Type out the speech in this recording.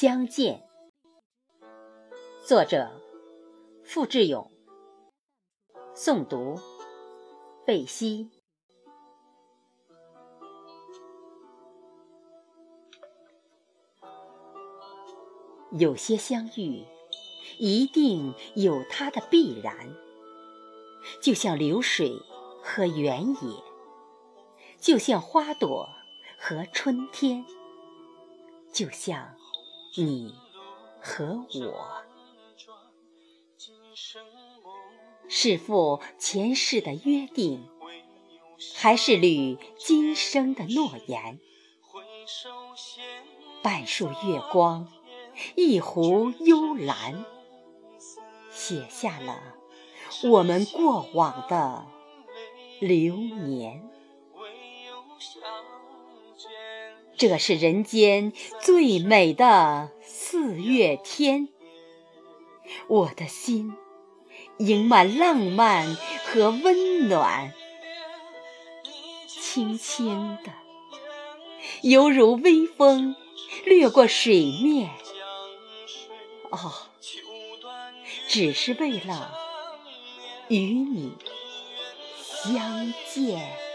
相见。作者：付志勇。诵读：贝西。有些相遇，一定有它的必然，就像流水和原野，就像花朵和春天，就像你和我，是负前世的约定，还是履今生的诺言？半束月光。一壶幽兰，写下了我们过往的流年。这是人间最美的四月天，我的心盈满浪漫和温暖，轻轻的，犹如微风掠过水面。哦，只是为了与你相见。